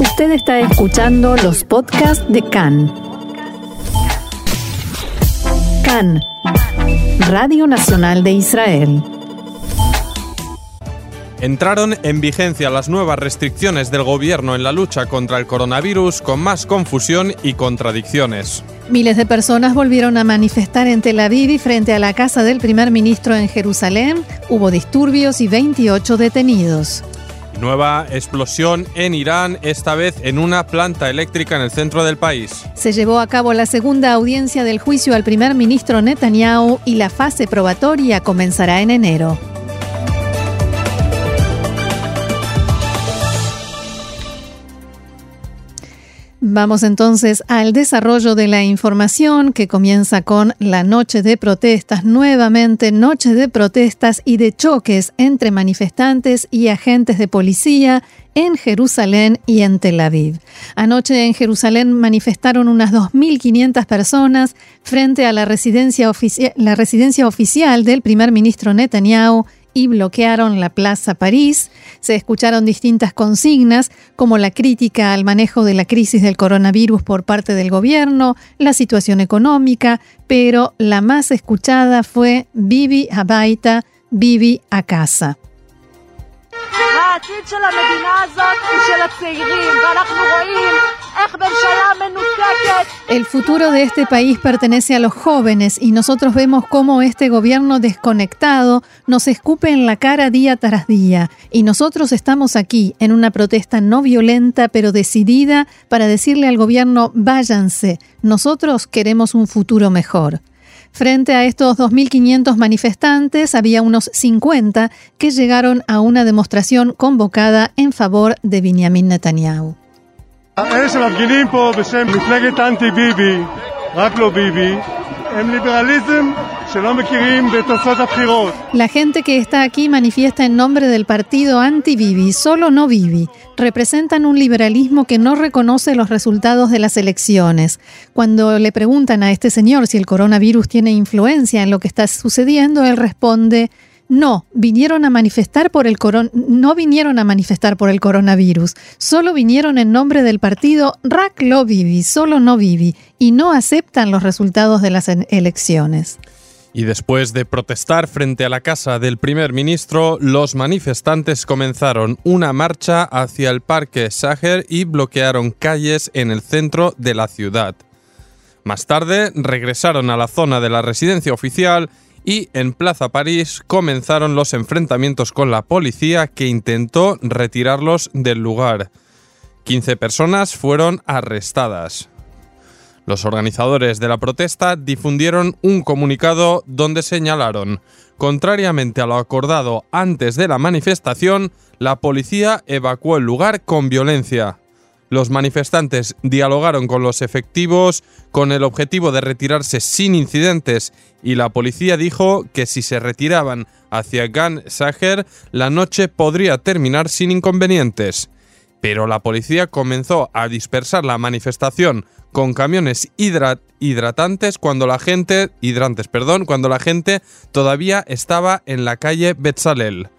Usted está escuchando los podcasts de CAN. CAN, Radio Nacional de Israel. Entraron en vigencia las nuevas restricciones del gobierno en la lucha contra el coronavirus con más confusión y contradicciones. Miles de personas volvieron a manifestar en Tel Aviv y frente a la casa del primer ministro en Jerusalén. Hubo disturbios y 28 detenidos. Nueva explosión en Irán, esta vez en una planta eléctrica en el centro del país. Se llevó a cabo la segunda audiencia del juicio al primer ministro Netanyahu y la fase probatoria comenzará en enero. Vamos entonces al desarrollo de la información que comienza con la noche de protestas, nuevamente noche de protestas y de choques entre manifestantes y agentes de policía en Jerusalén y en Tel Aviv. Anoche en Jerusalén manifestaron unas 2.500 personas frente a la residencia, la residencia oficial del primer ministro Netanyahu y bloquearon la Plaza París. Se escucharon distintas consignas como la crítica al manejo de la crisis del coronavirus por parte del gobierno, la situación económica, pero la más escuchada fue Bibi Habaita, Bibi a casa. El futuro de este país pertenece a los jóvenes y nosotros vemos cómo este gobierno desconectado nos escupe en la cara día tras día. Y nosotros estamos aquí en una protesta no violenta pero decidida para decirle al gobierno váyanse, nosotros queremos un futuro mejor. Frente a estos 2.500 manifestantes había unos 50 que llegaron a una demostración convocada en favor de Benjamin Netanyahu. La gente que está aquí manifiesta en nombre del partido anti-Bibi, solo no Bibi. Representan un liberalismo que no reconoce los resultados de las elecciones. Cuando le preguntan a este señor si el coronavirus tiene influencia en lo que está sucediendo, él responde, no, vinieron a manifestar por el no vinieron a manifestar por el coronavirus, solo vinieron en nombre del partido Rak Lo Vivi, solo no Vivi, y no aceptan los resultados de las elecciones. Y después de protestar frente a la casa del primer ministro, los manifestantes comenzaron una marcha hacia el parque Sager y bloquearon calles en el centro de la ciudad. Más tarde regresaron a la zona de la residencia oficial y en Plaza París comenzaron los enfrentamientos con la policía que intentó retirarlos del lugar. 15 personas fueron arrestadas. Los organizadores de la protesta difundieron un comunicado donde señalaron, contrariamente a lo acordado antes de la manifestación, la policía evacuó el lugar con violencia. Los manifestantes dialogaron con los efectivos con el objetivo de retirarse sin incidentes y la policía dijo que si se retiraban hacia Gan Sager, la noche podría terminar sin inconvenientes. Pero la policía comenzó a dispersar la manifestación con camiones hidratantes cuando la gente perdón, cuando la gente todavía estaba en la calle Betzalel.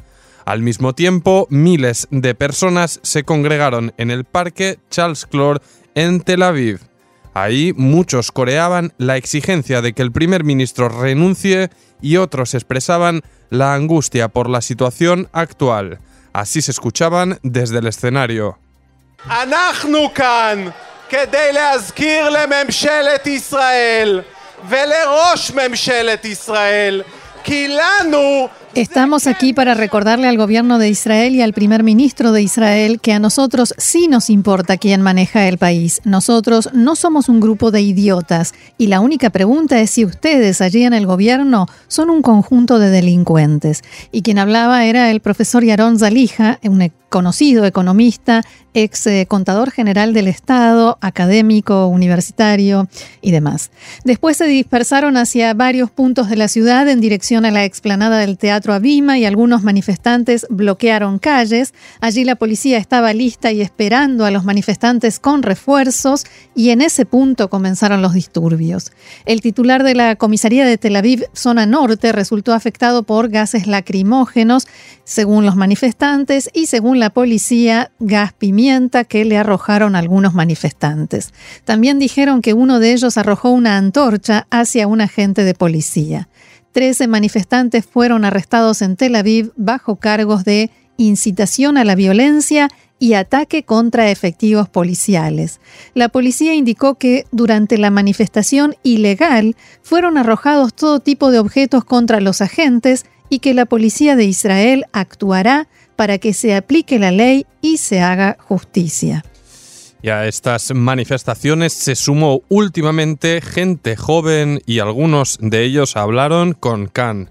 Al mismo tiempo, miles de personas se congregaron en el parque Charles Clore en Tel Aviv. Ahí muchos coreaban la exigencia de que el primer ministro renuncie y otros expresaban la angustia por la situación actual. Así se escuchaban desde el escenario. Estamos aquí para recordarle al gobierno de Israel y al primer ministro de Israel que a nosotros sí nos importa quién maneja el país. Nosotros no somos un grupo de idiotas y la única pregunta es si ustedes allí en el gobierno son un conjunto de delincuentes. Y quien hablaba era el profesor Yaron Zalija, un conocido economista, ex eh, contador general del Estado, académico, universitario y demás. Después se dispersaron hacia varios puntos de la ciudad en dirección a la explanada del Teatro Teatro y algunos manifestantes bloquearon calles. Allí la policía estaba lista y esperando a los manifestantes con refuerzos y en ese punto comenzaron los disturbios. El titular de la comisaría de Tel Aviv, zona norte, resultó afectado por gases lacrimógenos, según los manifestantes, y según la policía, gas pimienta que le arrojaron algunos manifestantes. También dijeron que uno de ellos arrojó una antorcha hacia un agente de policía. Trece manifestantes fueron arrestados en Tel Aviv bajo cargos de incitación a la violencia y ataque contra efectivos policiales. La policía indicó que durante la manifestación ilegal fueron arrojados todo tipo de objetos contra los agentes y que la policía de Israel actuará para que se aplique la ley y se haga justicia. Y a estas manifestaciones se sumó últimamente gente joven y algunos de ellos hablaron con Khan.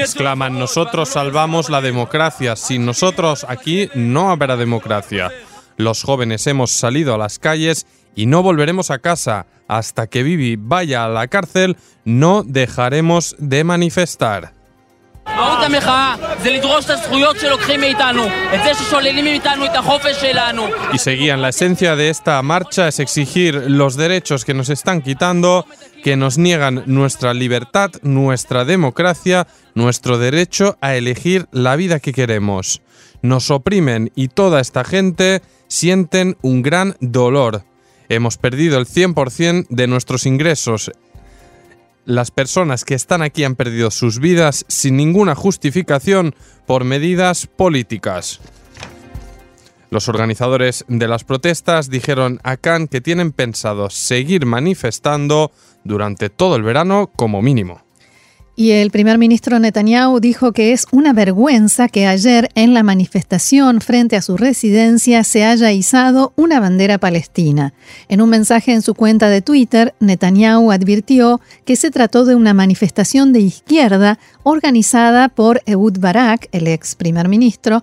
Exclaman, nosotros salvamos la democracia, sin nosotros aquí no habrá democracia. Los jóvenes hemos salido a las calles y no volveremos a casa. Hasta que Bibi vaya a la cárcel, no dejaremos de manifestar. Y seguían, la esencia de esta marcha es exigir los derechos que nos están quitando, que nos niegan nuestra libertad, nuestra democracia, nuestro derecho a elegir la vida que queremos. Nos oprimen y toda esta gente sienten un gran dolor. Hemos perdido el 100% de nuestros ingresos, las personas que están aquí han perdido sus vidas sin ninguna justificación por medidas políticas. Los organizadores de las protestas dijeron a Khan que tienen pensado seguir manifestando durante todo el verano como mínimo. Y el primer ministro Netanyahu dijo que es una vergüenza que ayer en la manifestación frente a su residencia se haya izado una bandera palestina. En un mensaje en su cuenta de Twitter, Netanyahu advirtió que se trató de una manifestación de izquierda organizada por Ehud Barak, el ex primer ministro,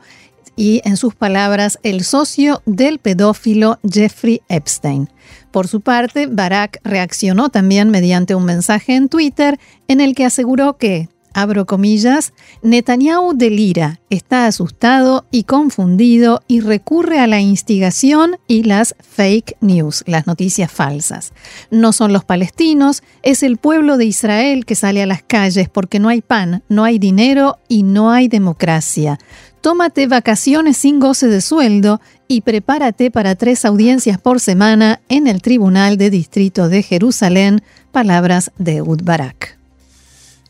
y, en sus palabras, el socio del pedófilo Jeffrey Epstein. Por su parte, Barack reaccionó también mediante un mensaje en Twitter en el que aseguró que, abro comillas, Netanyahu delira, está asustado y confundido y recurre a la instigación y las fake news, las noticias falsas. No son los palestinos, es el pueblo de Israel que sale a las calles porque no hay pan, no hay dinero y no hay democracia. Tómate vacaciones sin goce de sueldo y prepárate para tres audiencias por semana en el Tribunal de Distrito de Jerusalén. Palabras de Ud Barak.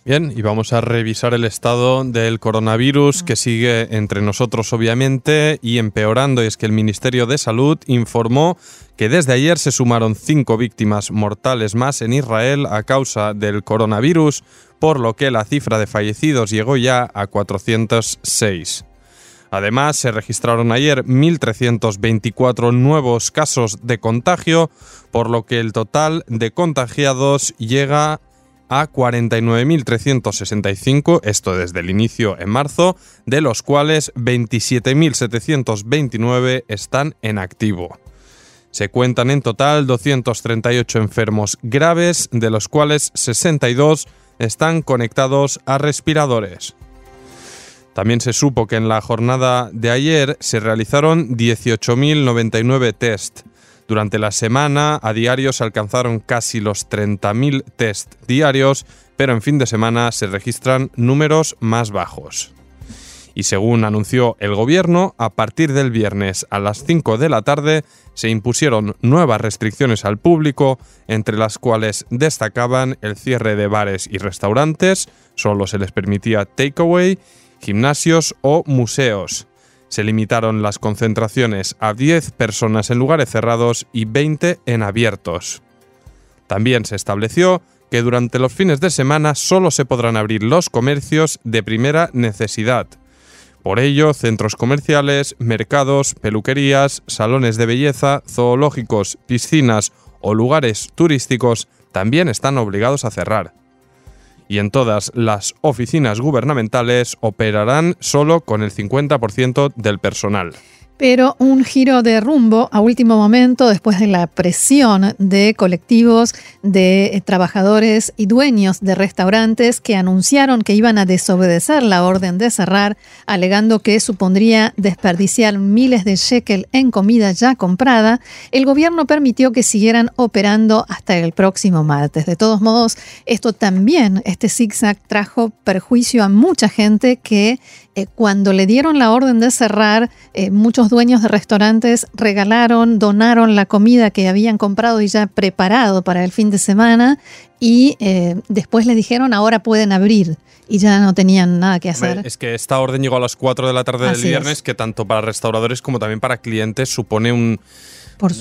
Bien, y vamos a revisar el estado del coronavirus que sigue entre nosotros obviamente y empeorando. Y es que el Ministerio de Salud informó que desde ayer se sumaron cinco víctimas mortales más en Israel a causa del coronavirus, por lo que la cifra de fallecidos llegó ya a 406. Además, se registraron ayer 1.324 nuevos casos de contagio, por lo que el total de contagiados llega a 49.365, esto desde el inicio en marzo, de los cuales 27.729 están en activo. Se cuentan en total 238 enfermos graves, de los cuales 62 están conectados a respiradores. También se supo que en la jornada de ayer se realizaron 18.099 test. Durante la semana a diario se alcanzaron casi los 30.000 test diarios, pero en fin de semana se registran números más bajos. Y según anunció el gobierno, a partir del viernes a las 5 de la tarde se impusieron nuevas restricciones al público, entre las cuales destacaban el cierre de bares y restaurantes, solo se les permitía takeaway, gimnasios o museos. Se limitaron las concentraciones a 10 personas en lugares cerrados y 20 en abiertos. También se estableció que durante los fines de semana solo se podrán abrir los comercios de primera necesidad. Por ello, centros comerciales, mercados, peluquerías, salones de belleza, zoológicos, piscinas o lugares turísticos también están obligados a cerrar y en todas las oficinas gubernamentales operarán solo con el 50% del personal. Pero un giro de rumbo a último momento después de la presión de colectivos de eh, trabajadores y dueños de restaurantes que anunciaron que iban a desobedecer la orden de cerrar, alegando que supondría desperdiciar miles de shekel en comida ya comprada, el gobierno permitió que siguieran operando hasta el próximo martes. De todos modos, esto también, este zigzag trajo perjuicio a mucha gente que eh, cuando le dieron la orden de cerrar, eh, muchos dueños de restaurantes regalaron, donaron la comida que habían comprado y ya preparado para el fin de semana y eh, después le dijeron ahora pueden abrir y ya no tenían nada que hacer. Es que esta orden llegó a las 4 de la tarde del viernes, que tanto para restauradores como también para clientes supone un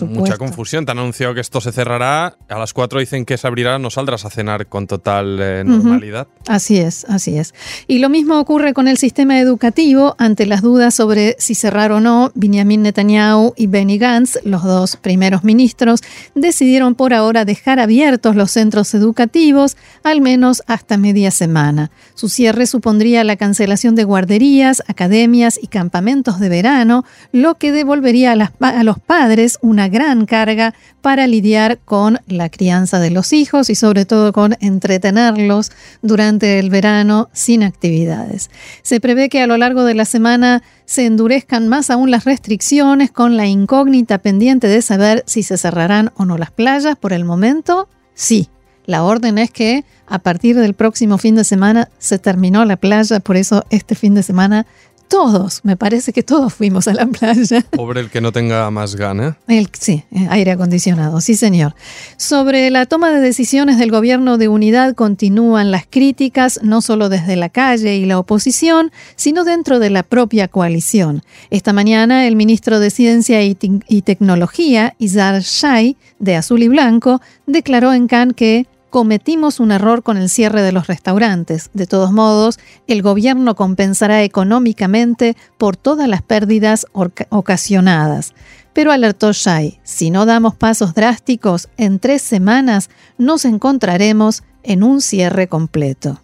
Mucha confusión. Te han anunciado que esto se cerrará. A las 4 dicen que se abrirá. No saldrás a cenar con total eh, normalidad. Así es, así es. Y lo mismo ocurre con el sistema educativo. Ante las dudas sobre si cerrar o no, Benjamin Netanyahu y Benny Gantz, los dos primeros ministros, decidieron por ahora dejar abiertos los centros educativos, al menos hasta media semana. Su cierre supondría la cancelación de guarderías, academias y campamentos de verano, lo que devolvería a, los padres una gran carga para lidiar con la crianza de los hijos y sobre todo con entretenerlos durante el verano sin actividades. Se prevé que a lo largo de la semana se endurezcan más aún las restricciones con la incógnita pendiente de saber si se cerrarán o no las playas. Por el momento, sí. La orden es que a partir del próximo fin de semana se terminó la playa, por eso este fin de semana todos, me parece que todos fuimos a la playa. Pobre el que no tenga más gana. El, sí, eh, aire acondicionado, sí señor. Sobre la toma de decisiones del gobierno de unidad continúan las críticas, no solo desde la calle y la oposición, sino dentro de la propia coalición. Esta mañana el ministro de Ciencia y, y Tecnología, Izar Shai, de Azul y Blanco, declaró en Cannes que cometimos un error con el cierre de los restaurantes. De todos modos, el gobierno compensará económicamente por todas las pérdidas ocasionadas. Pero alertó Shai, si no damos pasos drásticos, en tres semanas nos encontraremos en un cierre completo.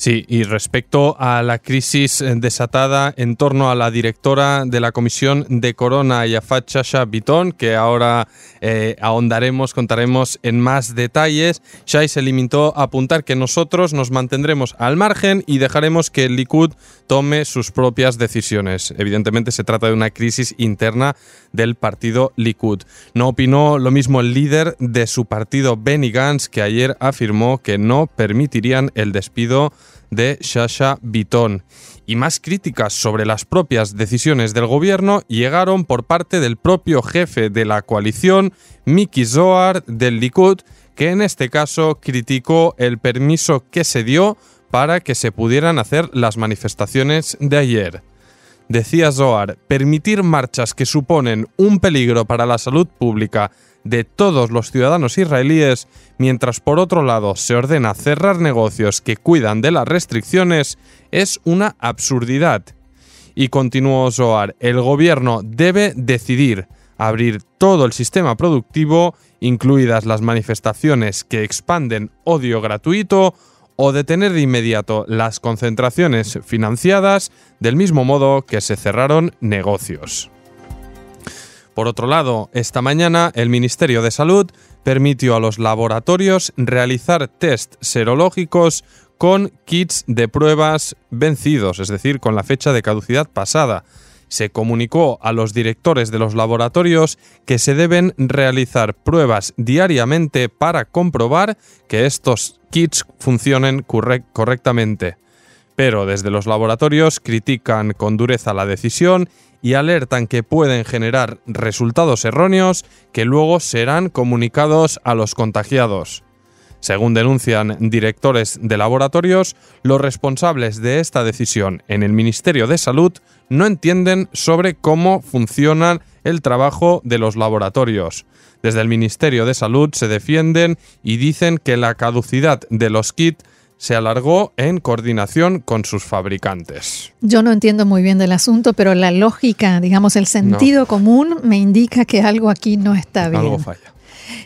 Sí, y respecto a la crisis eh, desatada en torno a la directora de la Comisión de Corona, Yafat Shasha Bitón, que ahora eh, ahondaremos, contaremos en más detalles, Shai se limitó a apuntar que nosotros nos mantendremos al margen y dejaremos que el Likud tome sus propias decisiones. Evidentemente se trata de una crisis interna del partido Likud. No opinó lo mismo el líder de su partido, Benny Gantz, que ayer afirmó que no permitirían el despido de Shasha Bitton. Y más críticas sobre las propias decisiones del gobierno llegaron por parte del propio jefe de la coalición, Miki Zohar, del Likud, que en este caso criticó el permiso que se dio para que se pudieran hacer las manifestaciones de ayer. Decía Zohar, permitir marchas que suponen un peligro para la salud pública de todos los ciudadanos israelíes, mientras por otro lado se ordena cerrar negocios que cuidan de las restricciones, es una absurdidad. Y continuó Zohar, el gobierno debe decidir abrir todo el sistema productivo, incluidas las manifestaciones que expanden odio gratuito, o detener de inmediato las concentraciones financiadas del mismo modo que se cerraron negocios. Por otro lado, esta mañana el Ministerio de Salud permitió a los laboratorios realizar test serológicos con kits de pruebas vencidos, es decir, con la fecha de caducidad pasada. Se comunicó a los directores de los laboratorios que se deben realizar pruebas diariamente para comprobar que estos kits funcionen correctamente. Pero desde los laboratorios critican con dureza la decisión y alertan que pueden generar resultados erróneos que luego serán comunicados a los contagiados. Según denuncian directores de laboratorios, los responsables de esta decisión en el Ministerio de Salud no entienden sobre cómo funciona el trabajo de los laboratorios. Desde el Ministerio de Salud se defienden y dicen que la caducidad de los kits se alargó en coordinación con sus fabricantes. Yo no entiendo muy bien del asunto, pero la lógica, digamos, el sentido común me indica que algo aquí no está bien. Algo falla.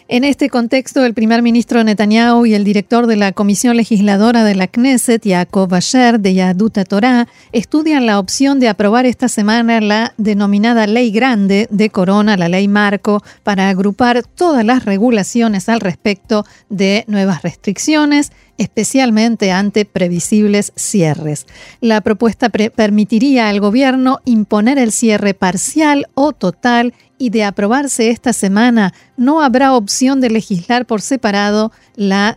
En este contexto, el primer ministro Netanyahu y el director de la Comisión Legisladora de la Knesset, Yaakov Asher, de Yaduta Torah, estudian la opción de aprobar esta semana la denominada Ley Grande de Corona, la Ley Marco, para agrupar todas las regulaciones al respecto de nuevas restricciones especialmente ante previsibles cierres. La propuesta permitiría al gobierno imponer el cierre parcial o total y de aprobarse esta semana, no habrá opción de legislar por separado la,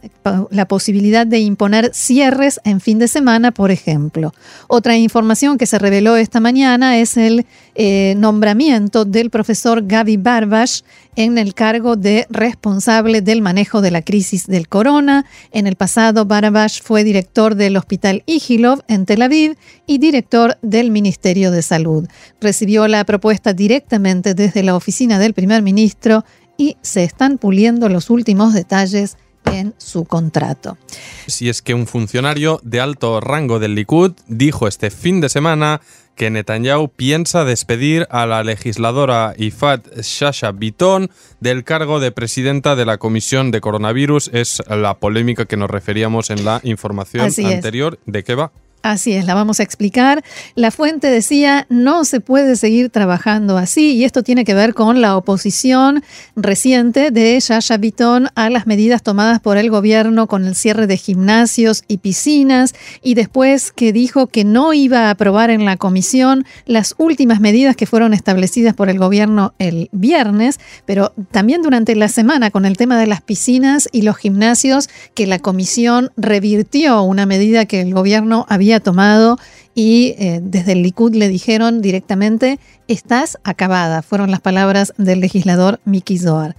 la, posibilidad de imponer cierres en fin de semana, por ejemplo. Otra información que se reveló esta mañana es el eh, nombramiento del profesor Gaby Barbash en el cargo de responsable del manejo de la crisis del corona. En el pasado, Barbash fue director del Hospital Igilov en Tel Aviv y director del Ministerio de Salud. Recibió la propuesta directamente desde la oficina del primer ministro y se están puliendo los últimos detalles en su contrato. Si es que un funcionario de alto rango del Likud dijo este fin de semana que Netanyahu piensa despedir a la legisladora Ifat Shasha Biton del cargo de presidenta de la Comisión de Coronavirus. Es la polémica que nos referíamos en la información anterior. ¿De qué va? Así es, la vamos a explicar. La fuente decía, no se puede seguir trabajando así y esto tiene que ver con la oposición reciente de Yasha Bitton a las medidas tomadas por el gobierno con el cierre de gimnasios y piscinas y después que dijo que no iba a aprobar en la comisión las últimas medidas que fueron establecidas por el gobierno el viernes, pero también durante la semana con el tema de las piscinas y los gimnasios que la comisión revirtió una medida que el gobierno había tomado y eh, desde el Likud le dijeron directamente, estás acabada, fueron las palabras del legislador Miki Zohar.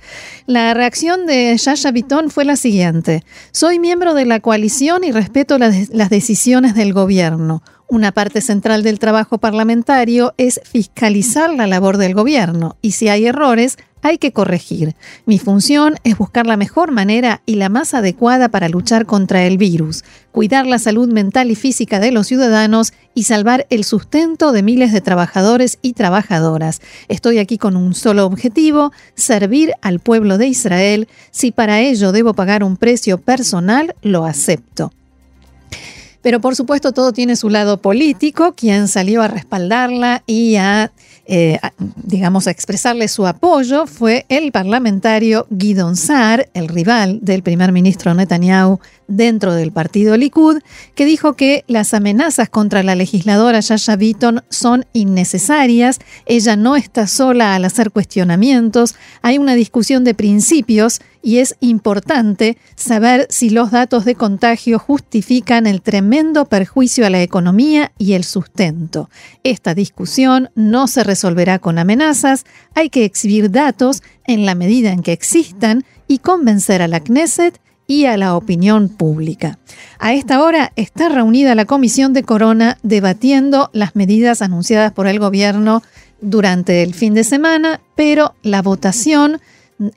La reacción de Yasha Bitton fue la siguiente, soy miembro de la coalición y respeto las decisiones del gobierno. Una parte central del trabajo parlamentario es fiscalizar la labor del gobierno y si hay errores, hay que corregir. Mi función es buscar la mejor manera y la más adecuada para luchar contra el virus, cuidar la salud mental y física de los ciudadanos y salvar el sustento de miles de trabajadores y trabajadoras. Estoy aquí con un solo objetivo, servir al pueblo de Israel. Si para ello debo pagar un precio personal, lo acepto. Pero por supuesto todo tiene su lado político, quien salió a respaldarla y a eh, digamos, a expresarle su apoyo fue el parlamentario Guidon Saar, el rival del primer ministro Netanyahu dentro del partido Likud, que dijo que las amenazas contra la legisladora Yasha Bitton son innecesarias, ella no está sola al hacer cuestionamientos, hay una discusión de principios y es importante saber si los datos de contagio justifican el tremendo perjuicio a la economía y el sustento. Esta discusión no se resolverá con amenazas, hay que exhibir datos en la medida en que existan y convencer a la Knesset y a la opinión pública. A esta hora está reunida la Comisión de Corona debatiendo las medidas anunciadas por el gobierno durante el fin de semana, pero la votación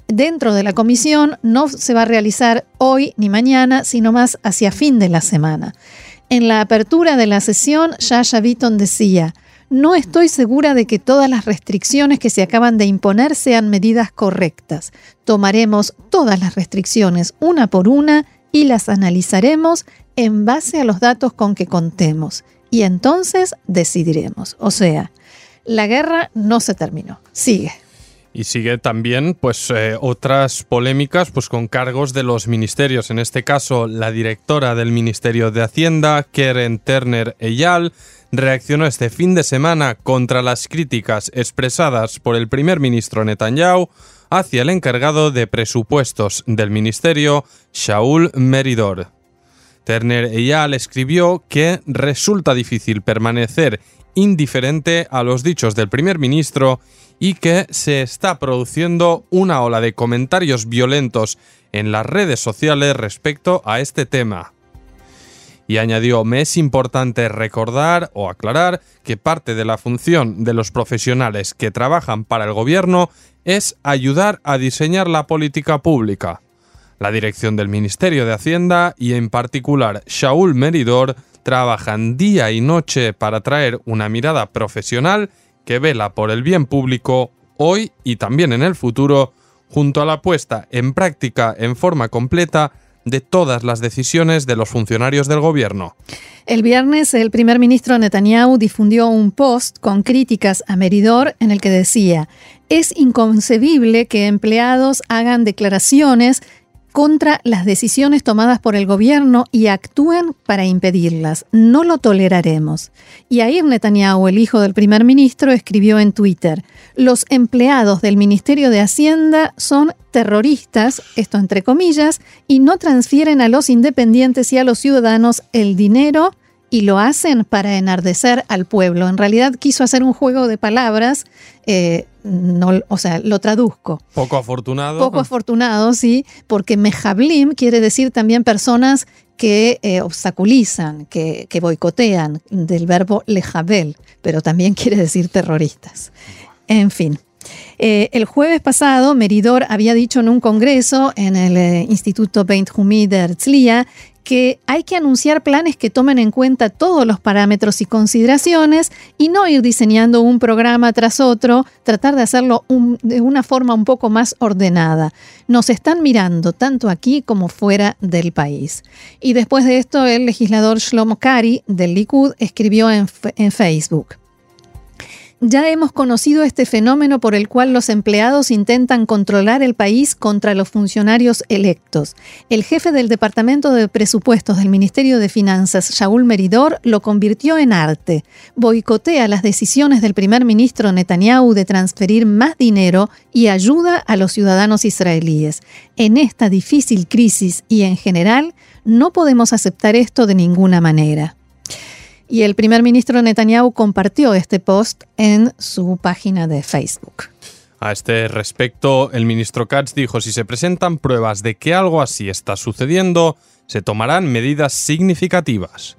dentro de la comisión no se va a realizar hoy ni mañana, sino más hacia fin de la semana. En la apertura de la sesión, Yasha Bitton decía, no estoy segura de que todas las restricciones que se acaban de imponer sean medidas correctas. Tomaremos todas las restricciones una por una y las analizaremos en base a los datos con que contemos. Y entonces decidiremos. O sea, la guerra no se terminó. Sigue. Y sigue también pues eh, otras polémicas pues con cargos de los ministerios, en este caso la directora del Ministerio de Hacienda, Keren Turner Eyal, reaccionó este fin de semana contra las críticas expresadas por el primer ministro Netanyahu hacia el encargado de presupuestos del ministerio, Shaul Meridor. Turner Eyal escribió que resulta difícil permanecer indiferente a los dichos del primer ministro y que se está produciendo una ola de comentarios violentos en las redes sociales respecto a este tema. Y añadió, me es importante recordar o aclarar que parte de la función de los profesionales que trabajan para el gobierno es ayudar a diseñar la política pública. La dirección del Ministerio de Hacienda y en particular Shaul Meridor trabajan día y noche para traer una mirada profesional que vela por el bien público hoy y también en el futuro junto a la puesta en práctica en forma completa de todas las decisiones de los funcionarios del gobierno. El viernes, el primer ministro Netanyahu difundió un post con críticas a Meridor en el que decía, es inconcebible que empleados hagan declaraciones contra las decisiones tomadas por el gobierno y actúen para impedirlas. No lo toleraremos. Y Yair Netanyahu, el hijo del primer ministro, escribió en Twitter, los empleados del Ministerio de Hacienda son terroristas, esto entre comillas, y no transfieren a los independientes y a los ciudadanos el dinero y lo hacen para enardecer al pueblo. En realidad quiso hacer un juego de palabras, eh, no, o sea, lo traduzco. Poco afortunado. Poco afortunado, sí, porque mejablim quiere decir también personas que eh, obstaculizan, que, que, boicotean, del verbo lejabel, pero también quiere decir terroristas. En fin. Eh, el jueves pasado, Meridor había dicho en un congreso en el Instituto Beit Humi de Herzliya que hay que anunciar planes que tomen en cuenta todos los parámetros y consideraciones y no ir diseñando un programa tras otro, tratar de hacerlo de una forma un poco más ordenada. Nos están mirando tanto aquí como fuera del país. Y después de esto, el legislador Shlomo Kari del Likud escribió en Facebook. Ya hemos conocido este fenómeno por el cual los empleados intentan controlar el país contra los funcionarios electos. El jefe del Departamento de Presupuestos del Ministerio de Finanzas, Shaul Meridor, lo convirtió en arte. Boicotea las decisiones del primer ministro Netanyahu de transferir más dinero y ayuda a los ciudadanos israelíes. En esta difícil crisis y en general, no podemos aceptar esto de ninguna manera. Y el primer ministro Netanyahu compartió este post en su página de Facebook. A este respecto, el ministro Katz dijo, si se presentan pruebas de que algo así está sucediendo, se tomarán medidas significativas.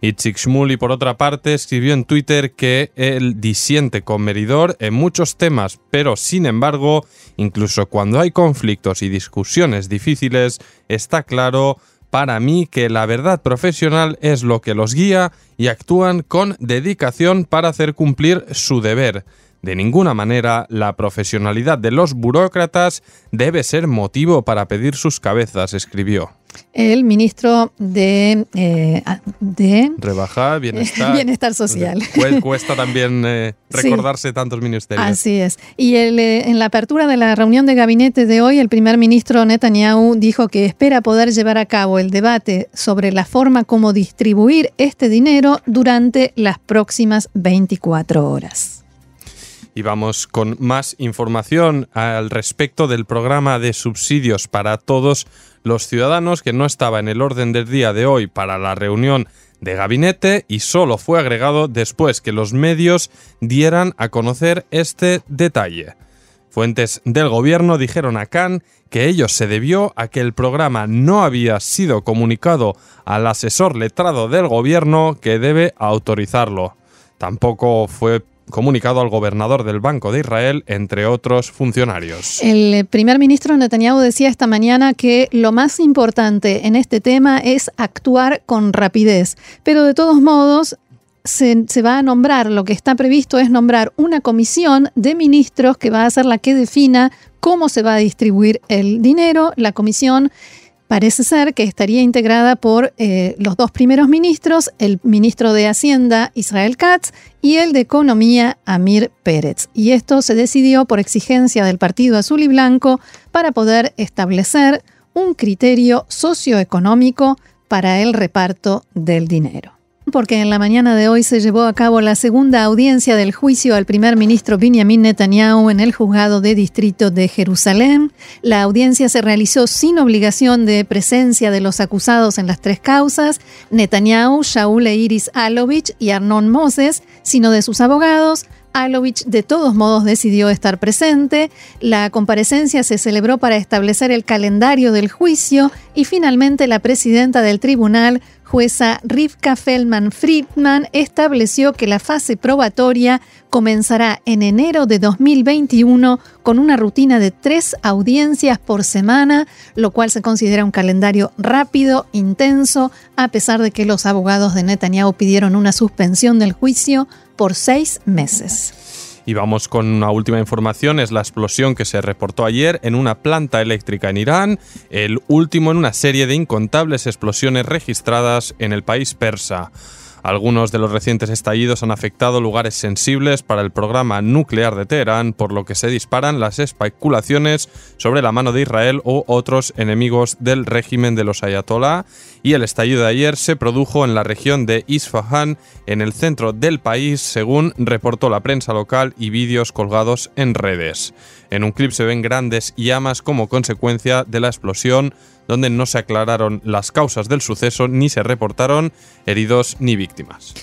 Itzik Shmuli, por otra parte, escribió en Twitter que él disiente con Meridor en muchos temas, pero sin embargo, incluso cuando hay conflictos y discusiones difíciles, está claro para mí que la verdad profesional es lo que los guía y actúan con dedicación para hacer cumplir su deber. De ninguna manera la profesionalidad de los burócratas debe ser motivo para pedir sus cabezas, escribió. El ministro de, eh, de Rebajar, bienestar. bienestar social. Cuesta también eh, recordarse tantos ministerios. Así es. Y eh, en la apertura de la reunión de gabinete de hoy, el primer ministro Netanyahu dijo que espera poder llevar a cabo el debate sobre la forma como distribuir este dinero durante las próximas 24 horas. Y vamos con más información al respecto del programa de subsidios para todos los ciudadanos que no estaba en el orden del día de hoy para la reunión de gabinete y solo fue agregado después que los medios dieran a conocer este detalle. Fuentes del gobierno dijeron a Khan que ello se debió a que el programa no había sido comunicado al asesor letrado del gobierno que debe autorizarlo. Tampoco fue comunicado al gobernador del Banco de Israel, entre otros funcionarios. El primer ministro Netanyahu decía esta mañana que lo más importante en este tema es actuar con rapidez, pero de todos modos se, se, va a nombrar, lo que está previsto es nombrar una comisión de ministros que va a ser la que defina cómo se va a distribuir el dinero. La comisión parece ser que estaría integrada por eh, los dos primeros ministros, el ministro de Hacienda Israel Katz y el de Economía Amir Pérez. Y esto se decidió por exigencia del Partido Azul y Blanco para poder establecer un criterio socioeconómico para el reparto del dinero porque en la mañana de hoy se llevó a cabo la segunda audiencia del juicio al primer ministro Benjamin Netanyahu en el juzgado de distrito de Jerusalén. La audiencia se realizó sin obligación de presencia de los acusados en las tres causas, Netanyahu, Shaul e Iris Alovich y Arnon Moses, sino de sus abogados, Alovich de todos modos decidió estar presente. La comparecencia se celebró para establecer el calendario del juicio y finalmente la presidenta del tribunal, jueza Rivka Feldman Friedman, estableció que la fase probatoria comenzará en enero de 2021 con una rutina de tres audiencias por semana, lo cual se considera un calendario rápido, intenso, a pesar de que los abogados de Netanyahu pidieron una suspensión del juicio por seis meses. Y vamos con una última información, es la explosión que se reportó ayer en una planta eléctrica en Irán, el último en una serie de incontables explosiones registradas en el país persa. Algunos de los recientes estallidos han afectado lugares sensibles para el programa nuclear de Teherán, por lo que se disparan las especulaciones sobre la mano de Israel o otros enemigos del régimen de los ayatolá. Y el estallido de ayer se produjo en la región de Isfahan, en el centro del país, según reportó la prensa local y vídeos colgados en redes. En un clip se ven grandes llamas como consecuencia de la explosión donde no se aclararon las causas del suceso ni se reportaron heridos ni víctimas.